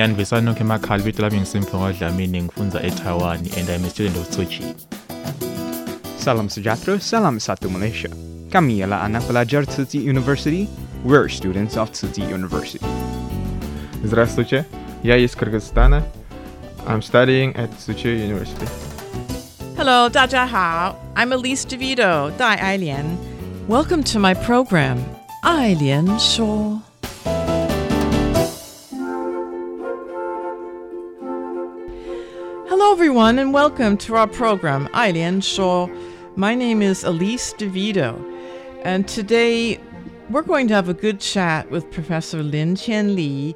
Yani besanokho emakhaya libito lami ngisimfungo Dlamini ngifunza eTaiwan and I'm a student of Tzu Chi. Salam Sujatro, Salam Satu Malaysia. Kami ialah anak pelajar Tzu Chi University. We're students of Tzu Chi University. Здравствуйте, я из Кыргызстана. I'm studying at Tzu Chi University. Hello, 大家好. I'm Elise DeVito, Dai Ailian. Welcome to my program, Ailian Shuo. Hello, everyone, and welcome to our program, Eileen Shaw. My name is Elise DeVito, and today we're going to have a good chat with Professor Lin Qian Li.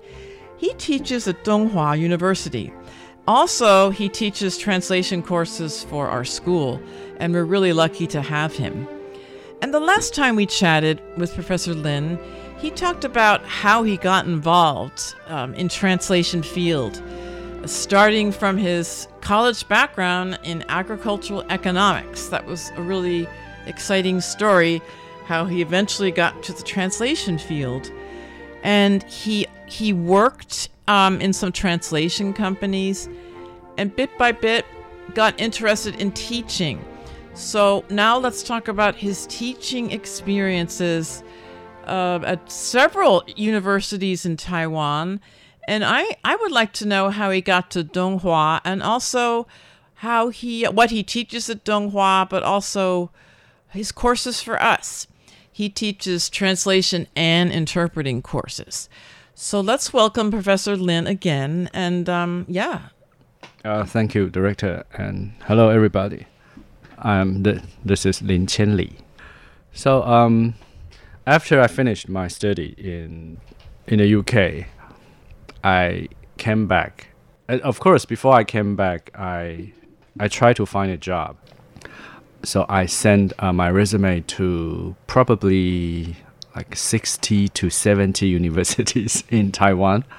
He teaches at Donghua University. Also, he teaches translation courses for our school, and we're really lucky to have him. And the last time we chatted with Professor Lin, he talked about how he got involved um, in translation field starting from his college background in agricultural economics. That was a really exciting story, how he eventually got to the translation field, and he he worked um, in some translation companies, and bit by bit got interested in teaching. So now let's talk about his teaching experiences uh, at several universities in Taiwan. And I, I would like to know how he got to Donghua and also how he what he teaches at Donghua, but also his courses for us. He teaches translation and interpreting courses. So let's welcome Professor Lin again. And um, yeah, Uh, thank you, director, and hello, everybody. I'm the, this is Lin Qian Li. So, um, after I finished my study in in the UK, I came back. And of course, before I came back, I I tried to find a job. So I sent uh, my resume to probably like 60 to 70 universities in Taiwan.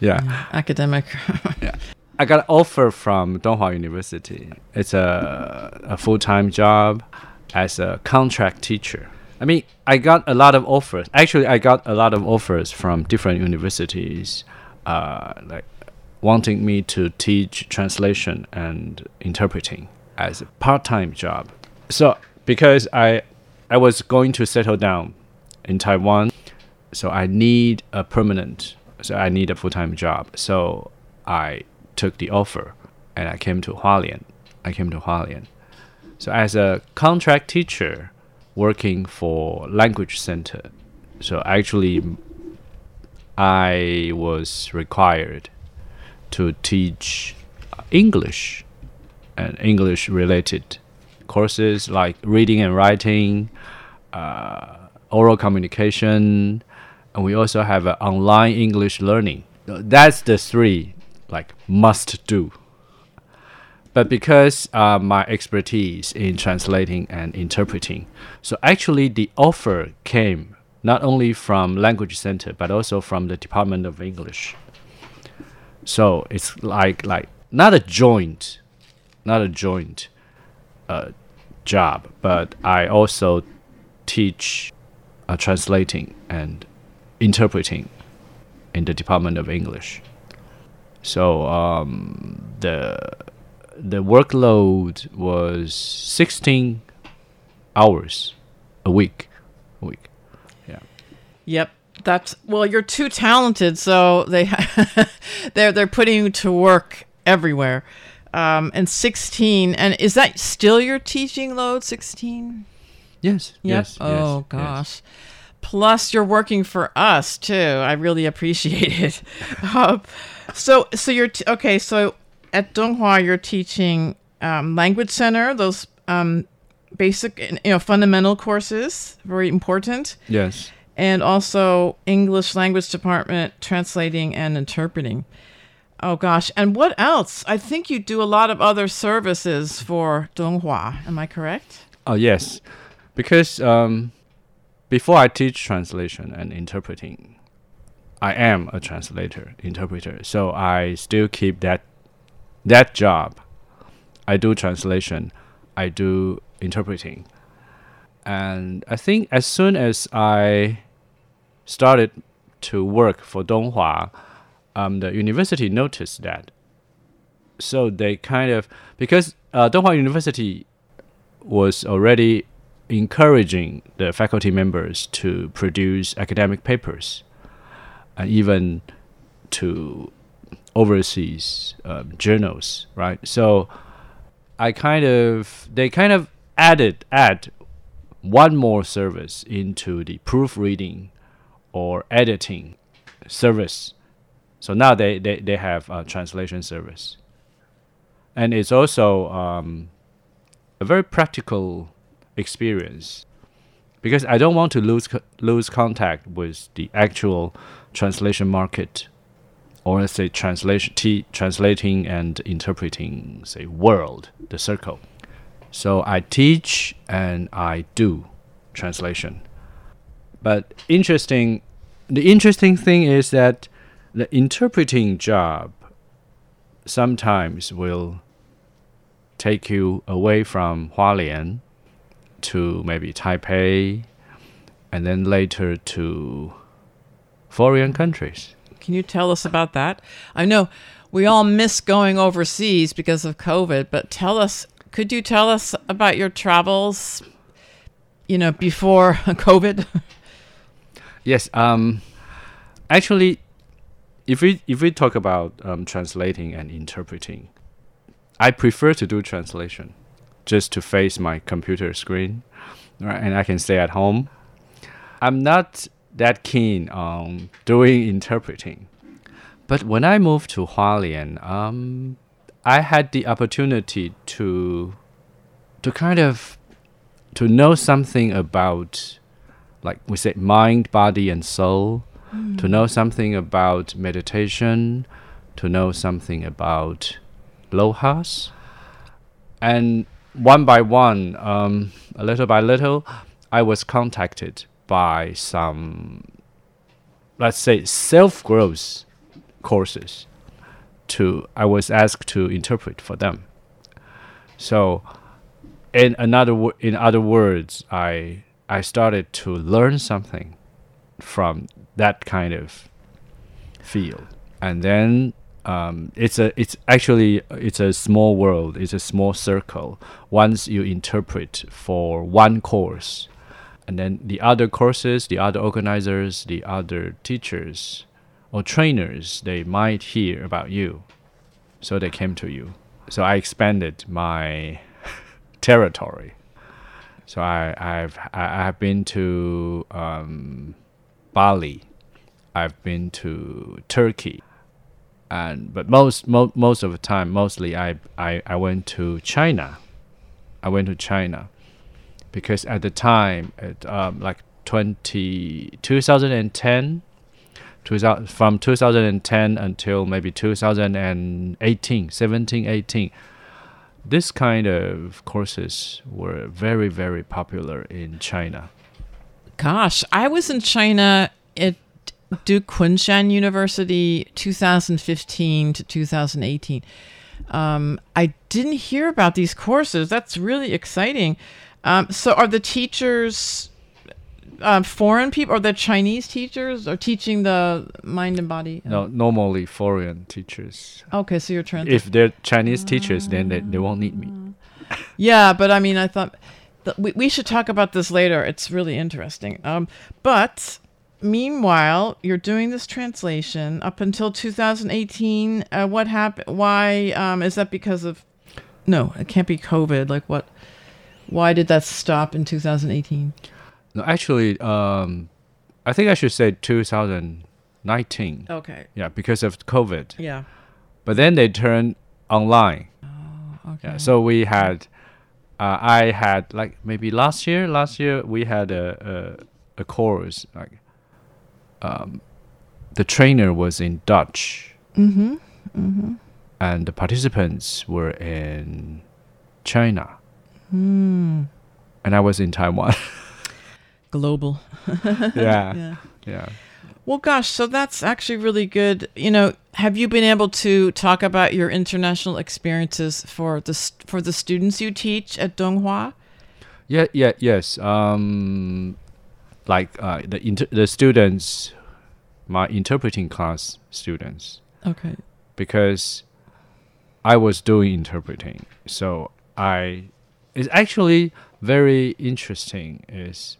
Yeah. academic. yeah. I got an offer from Donghua University. It's a, a full time job as a contract teacher. I mean, I got a lot of offers. Actually, I got a lot of offers from different universities, uh, like wanting me to teach translation and interpreting as a part time job. So, because I, I was going to settle down in Taiwan, so I need a permanent, so I need a full time job. So I took the offer and I came to Hualien. I came to Hualien. So as a contract teacher working for language center, so actually I was required to teach English and English related courses like reading and writing, uh, oral communication, and we also have uh, online English learning. That's the three like must do. But because uh, my expertise in translating and interpreting, so actually the offer came not only from Language Center but also from the Department of English. So it's like like not a joint, not a joint uh, job, but I also teach uh, translating and interpreting in the Department of English. So um, the the workload was 16 hours a week. A week. Yeah. Yep. That's well, you're too talented, so they they're they're putting you to work everywhere. um, and 16. And is that still your teaching load, 16? Yes. Yep. Yes. Oh, yes, gosh. Plus, you're working for us, too. I really appreciate it. uh, so, so you're, t- okay, so at Donghua, you're teaching um, language center, those um, basic, you know, fundamental courses, very important. Yes. And also English language department, translating and interpreting. Oh gosh, and what else? I think you do a lot of other services for Donghua. Am I correct? Oh yes, because um, before I teach translation and interpreting, I am a translator, interpreter. So I still keep that that job. I do translation, I do interpreting, and I think as soon as I started to work for Donghua um, the university noticed that. So they kind of because uh, Donghua University was already encouraging the faculty members to produce academic papers, and even to overseas um, journals, right? So I kind of they kind of added add one more service into the proofreading or editing service so now they, they, they have a translation service. And it's also um, a very practical experience because I don't want to lose, lose contact with the actual translation market or let's say translation t- translating and interpreting say world the circle so i teach and i do translation but interesting the interesting thing is that the interpreting job sometimes will take you away from Hualien to maybe Taipei and then later to foreign countries. Can you tell us about that? I know we all miss going overseas because of COVID, but tell us, could you tell us about your travels, you know, before COVID? yes, um, actually, if we if we talk about um, translating and interpreting, I prefer to do translation, just to face my computer screen, right, and I can stay at home. I'm not that keen on doing interpreting, but when I moved to Hualien, um, I had the opportunity to to kind of to know something about like we say mind, body, and soul. To know something about meditation, to know something about lohas. And one by one, um, a little by little, I was contacted by some, let's say, self growth courses. To I was asked to interpret for them. So, in another in other words, I I started to learn something from that kind of field and then um, it's a it's actually it's a small world it's a small circle once you interpret for one course and then the other courses the other organizers the other teachers or trainers they might hear about you. So they came to you. So i expanded my territory. So i i've i have been to um, bali. I've been to Turkey, and but most mo- most of the time, mostly I, I I went to China. I went to China because at the time, at um, like 20, 2010, 2000, from 2010 until maybe 2018, 17, 18, this kind of courses were very, very popular in China. Gosh, I was in China at Duke Kunshan University 2015 to 2018. Um, I didn't hear about these courses. That's really exciting. Um, so, are the teachers um, foreign people, or the Chinese teachers, are teaching the mind and body? No, normally foreign teachers. Okay, so you're trying. If they're Chinese teachers, then they, they won't need me. Yeah, but I mean, I thought th- we we should talk about this later. It's really interesting. Um, but meanwhile, you're doing this translation up until 2018. Uh, what happened? Why um, is that? Because of no, it can't be COVID. Like what? Why did that stop in 2018? No, actually, um, I think I should say 2019. Okay. Yeah, because of COVID. Yeah. But then they turned online. Oh, okay. Yeah, so we had, uh, I had like maybe last year. Last year we had a a, a course like, um, the trainer was in Dutch. Mm-hmm. Mm-hmm. And the participants were in China. Hmm. And I was in Taiwan. Global. yeah. yeah. Yeah. Well, gosh, so that's actually really good. You know, have you been able to talk about your international experiences for the for the students you teach at Donghua? Yeah, yeah, yes. Um, like uh, the inter- the students, my interpreting class students. Okay. Because I was doing interpreting, so I it's actually very interesting. Is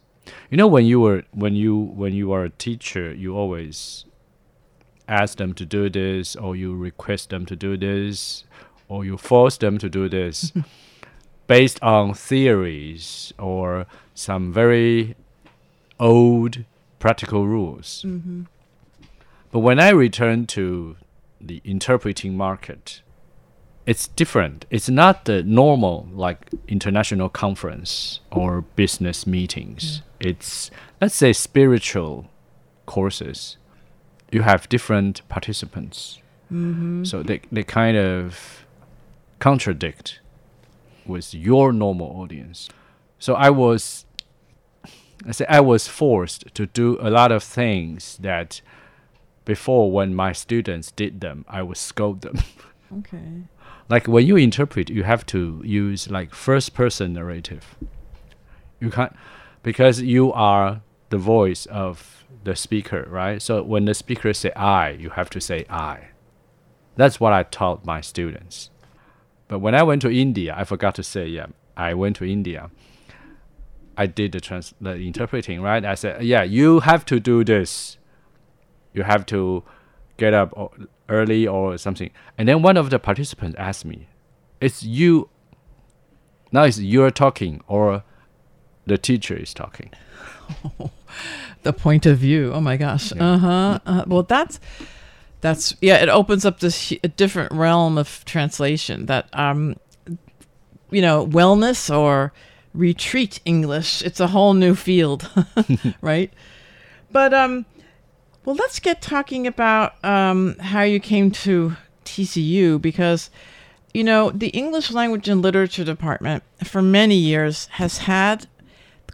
you know when you were when you when you are a teacher, you always ask them to do this, or you request them to do this, or you force them to do this, based on theories or some very old practical rules. Mm-hmm. But when I return to the interpreting market, it's different. It's not the normal like international conference or business meetings. It's let's say spiritual courses. You have different participants. Mm-hmm. So they they kind of contradict with your normal audience. So I was I say I was forced to do a lot of things that before when my students did them, I would scold them. Okay. Like when you interpret, you have to use like first person narrative. You can't because you are the voice of the speaker, right? So when the speaker say I, you have to say I. That's what I taught my students. But when I went to India, I forgot to say, yeah, I went to India. I did the trans the interpreting, right? I said, yeah, you have to do this. You have to get up early or something. And then one of the participants asked me, "It's you. Now it's you're talking or the teacher is talking." the point of view. Oh my gosh. Yeah. Uh-huh. uh Well, that's that's yeah. It opens up this a different realm of translation. That um, you know, wellness or retreat English. It's a whole new field, right? But um, well, let's get talking about um how you came to TCU because. You know, the English Language and Literature Department for many years has had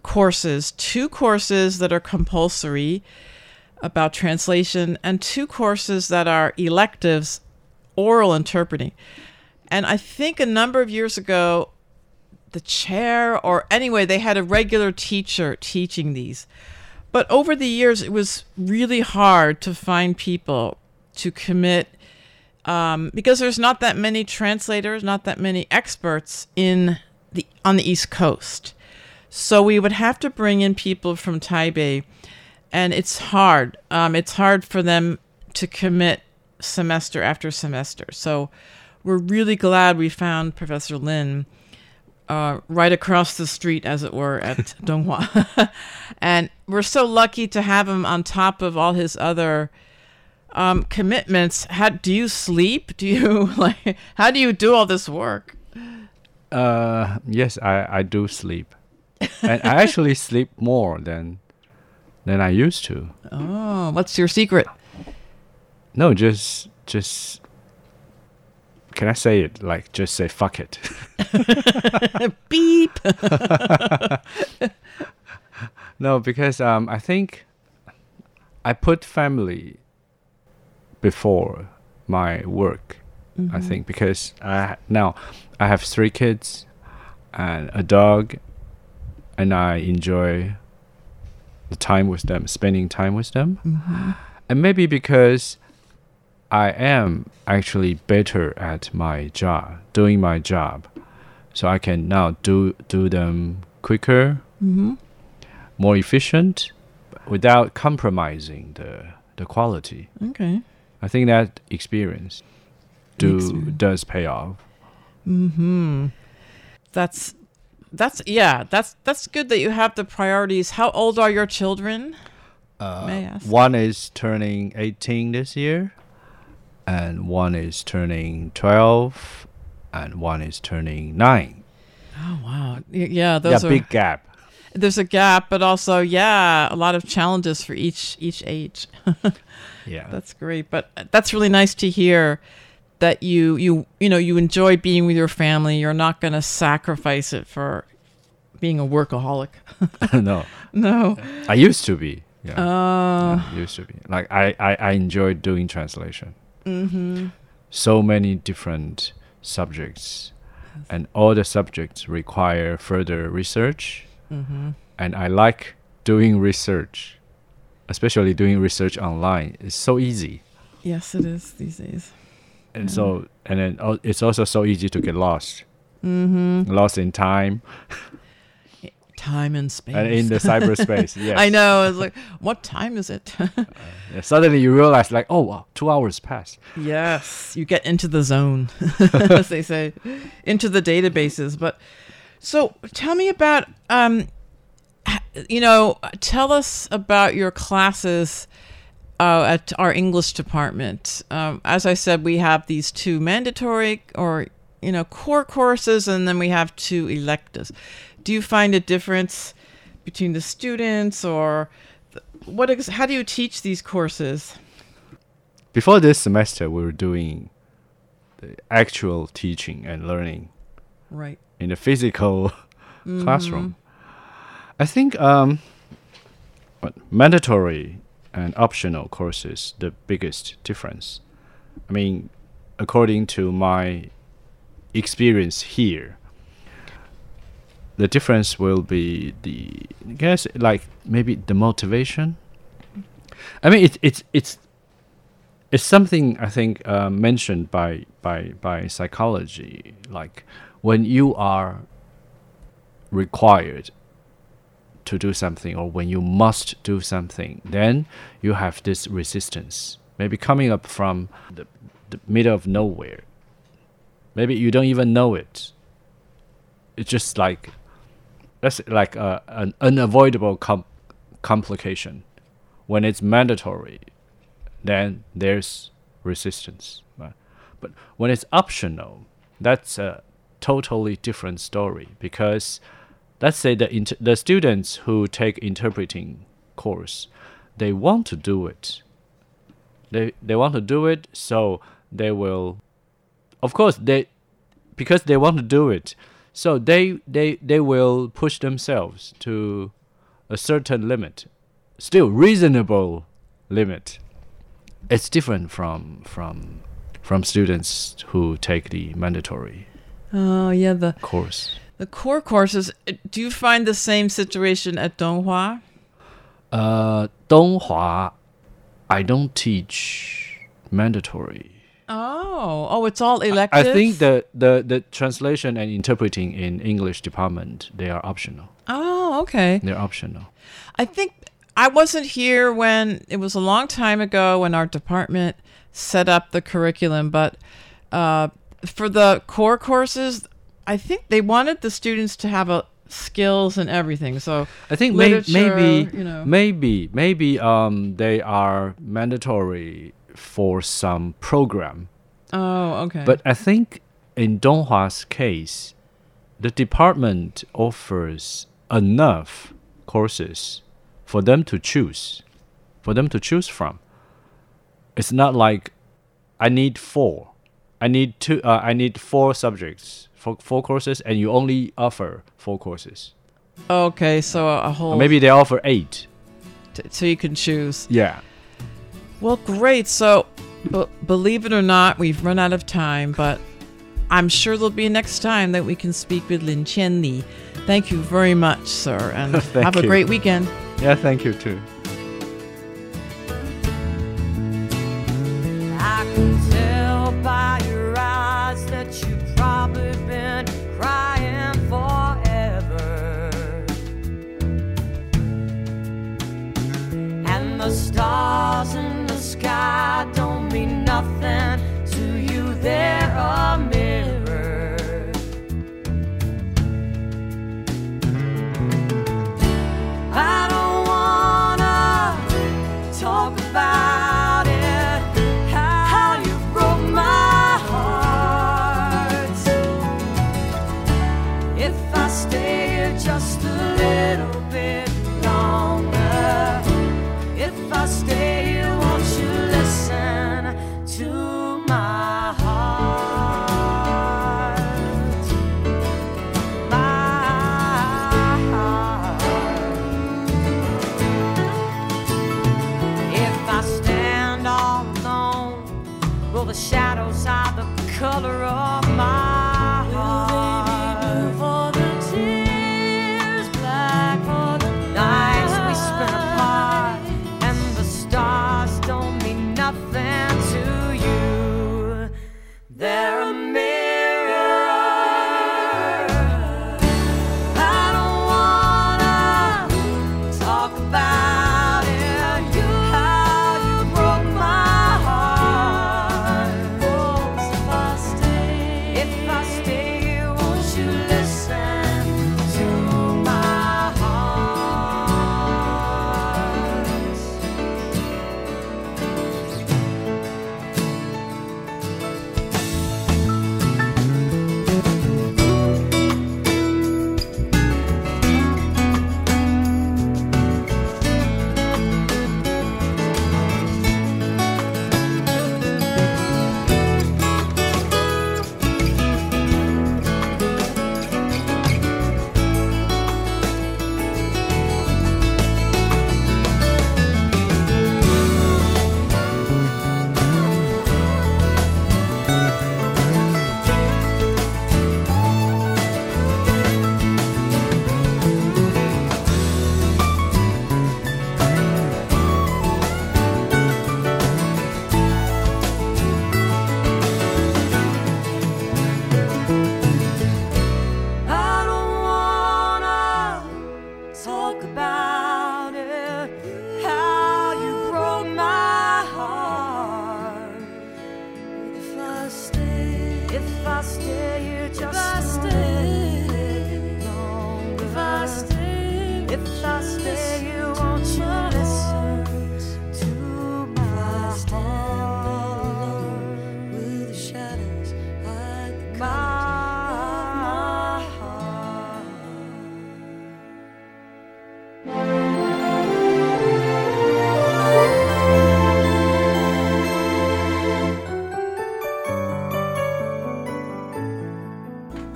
courses, two courses that are compulsory about translation, and two courses that are electives, oral interpreting. And I think a number of years ago, the chair, or anyway, they had a regular teacher teaching these. But over the years, it was really hard to find people to commit um, because there's not that many translators, not that many experts in the on the East Coast. So we would have to bring in people from Taipei, and it's hard. Um, it's hard for them to commit semester after semester. So we're really glad we found Professor Lin uh, right across the street, as it were, at Donghua. and we're so lucky to have him on top of all his other um, commitments. How do you sleep? Do you like? How do you do all this work? Uh, yes, I I do sleep, and I actually sleep more than than I used to. Oh, what's your secret? No, just just. Can I say it? Like, just say fuck it. Beep. no, because um, I think I put family before my work. I Mhm. think because I now I have three kids and a dog, and I enjoy the time with them, spending time with them, Mhm. and maybe because I am actually better at my job, doing my job, so I can now do do them quicker, Mhm. more efficient. without compromising the the quality. Okay. I think that experience do Experience. does pay off. Hmm. That's that's yeah. That's that's good that you have the priorities. How old are your children? May I ask? One is turning 18 this year, and one is turning 12, and one is turning 9. Oh wow. Yeah, those yeah, are big gap. there's a gap, but also yeah, a lot of challenges for each each age. Yeah. That's great, but that's really nice to hear that you you you know you enjoy being with your family. You're not going to sacrifice it for being a workaholic. no. no. I used to be. Yeah. Uh, Yeah, used to be. Like I, I, I enjoy doing translation. Mhm. So many different subjects, and all the subjects require further research. Mhm. And I like doing research, especially doing research online. It's so easy, Yes, it is these days. and so and then al- it's also so easy to get lost, Mhm. lost in time Time and space. and in the cyberspace. Yes. I know. It's like, what time is it? Yeah, suddenly you realize like, oh, wow, two hours passed. yes, you get into the zone, as they say, into the databases. But so, tell me about, um, you know, tell us about your classes uh, at our English department. Um, as I said, we have these two mandatory or you know core courses, and then we have two electives. Do you find a difference between the students, or what? Ex- how do you teach these courses? Before this semester, we were doing the actual teaching and learning Right. in the physical Mm-hmm. classroom. I think um, what, mandatory and optional courses the biggest difference. I mean, according to my experience here, the difference will be the I guess like maybe the motivation. I mean, it's it's it's it's something I think uh, mentioned by by by psychology. Like when you are required to do something, or when you must do something, then you have this resistance. Maybe coming up from the, the middle of nowhere. Maybe you don't even know it. It's just like that's like a, an unavoidable com- complication. When it's mandatory, then there's resistance. Right? But when it's optional, that's a totally different story because let's say the inter- the students who take interpreting course, they want to do it. They they want to do it, so they will. Of course, they because they want to do it, so they they they will push themselves to a certain limit, still reasonable limit. It's different from from from students who take the mandatory Oh yeah, the course. the core courses. Do you find the same situation at Donghua? Uh, Donghua, I don't teach mandatory. Oh, oh, it's all elective. I think the, the, the translation and interpreting in English department they are optional. Oh, okay. They're optional. I think I wasn't here when it was a long time ago when our department set up the curriculum, but uh, for the core courses, I think they wanted the students to have a skills and everything. So I think may, maybe you know. maybe maybe um they are mandatory for some program. Oh, okay. But I think in Donghua's case, the department offers enough courses for them to choose, for them to choose from. It's not like I need four, I need two, uh, I need four subjects, four, four courses, and you only offer four courses. okay, so a whole Or maybe they offer eight. t- so you can choose. Yeah. Well, great. So, b- believe it or not, we've run out of time, but I'm sure there'll be a next time that we can speak with Lin Qian Li. Thank you very much, sir, and have a you. great weekend. Yeah, thank you too.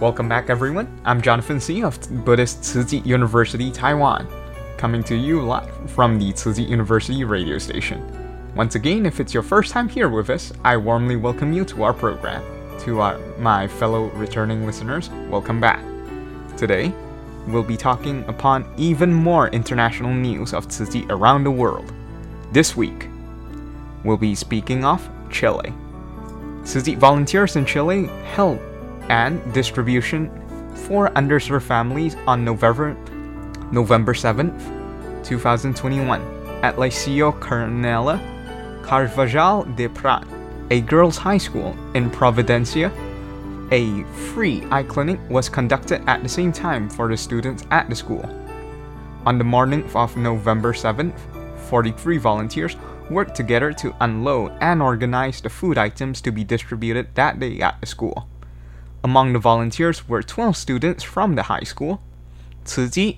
Welcome back, everyone. I'm Jonathan C. of Buddhist Tzu University, Taiwan, coming to you live from the Tzu University radio station. Once again, if it's your first time here with us, I warmly welcome you to our program. To our, my fellow returning listeners, welcome back. Today, we'll be talking upon even more international news of Tzu around the world. This week, we'll be speaking of Chile. Tzu volunteers in Chile held and distribution for underserved families on November November 7th, 2021 at Liceo Carmela Carvajal de Prat, a girls' high school in Providencia. A free eye clinic was conducted at the same time for the students at the school. On the morning of November 7th, 43 volunteers worked together to unload and organize the food items to be distributed that day at the school. Among the volunteers were 12 students from the high school. Tzu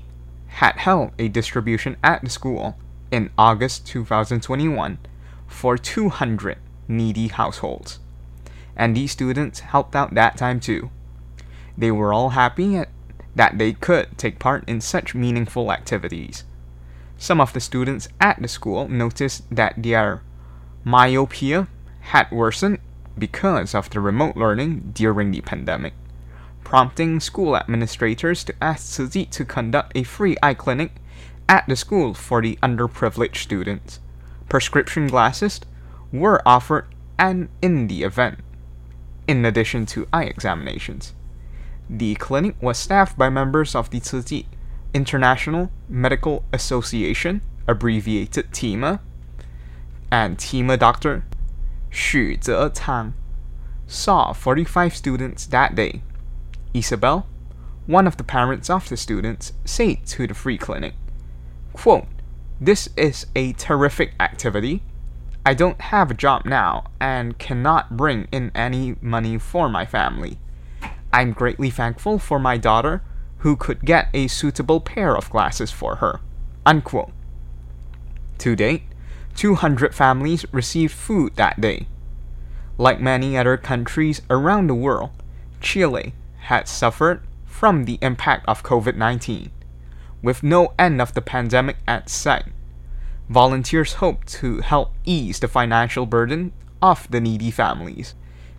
had held a distribution at the school in August 2021 for 200 needy households. And these students helped out that time too. They were all happy at- that they could take part in such meaningful activities. Some of the students at the school noticed that their myopia had worsened because of the remote learning during the pandemic, prompting school administrators to ask Tzu to conduct a free eye clinic at the school for the underprivileged students. Prescription glasses were offered and in the event, in addition to eye examinations. The clinic was staffed by members of the Tzu International Medical Association, abbreviated TIMA, and TIMA doctor Xu Zecang saw 45 students that day. Isabel, one of the parents of the students, said to the free clinic, quote, This is a terrific activity. I don't have a job now and cannot bring in any money for my family. I'm greatly thankful for my daughter who could get a suitable pair of glasses for her. Unquote. To date, 200 families received food that day. Like many other countries around the world, Chile had suffered from the impact of COVID 19. With no end of the pandemic at sight, volunteers hope to help ease the financial burden of the needy families.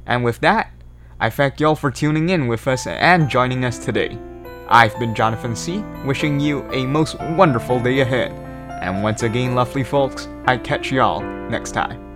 And with that, I thank y'all for tuning in with us and joining us today. I've been Jonathan C., wishing you a most wonderful day ahead. And once again, lovely folks, I catch y'all next time.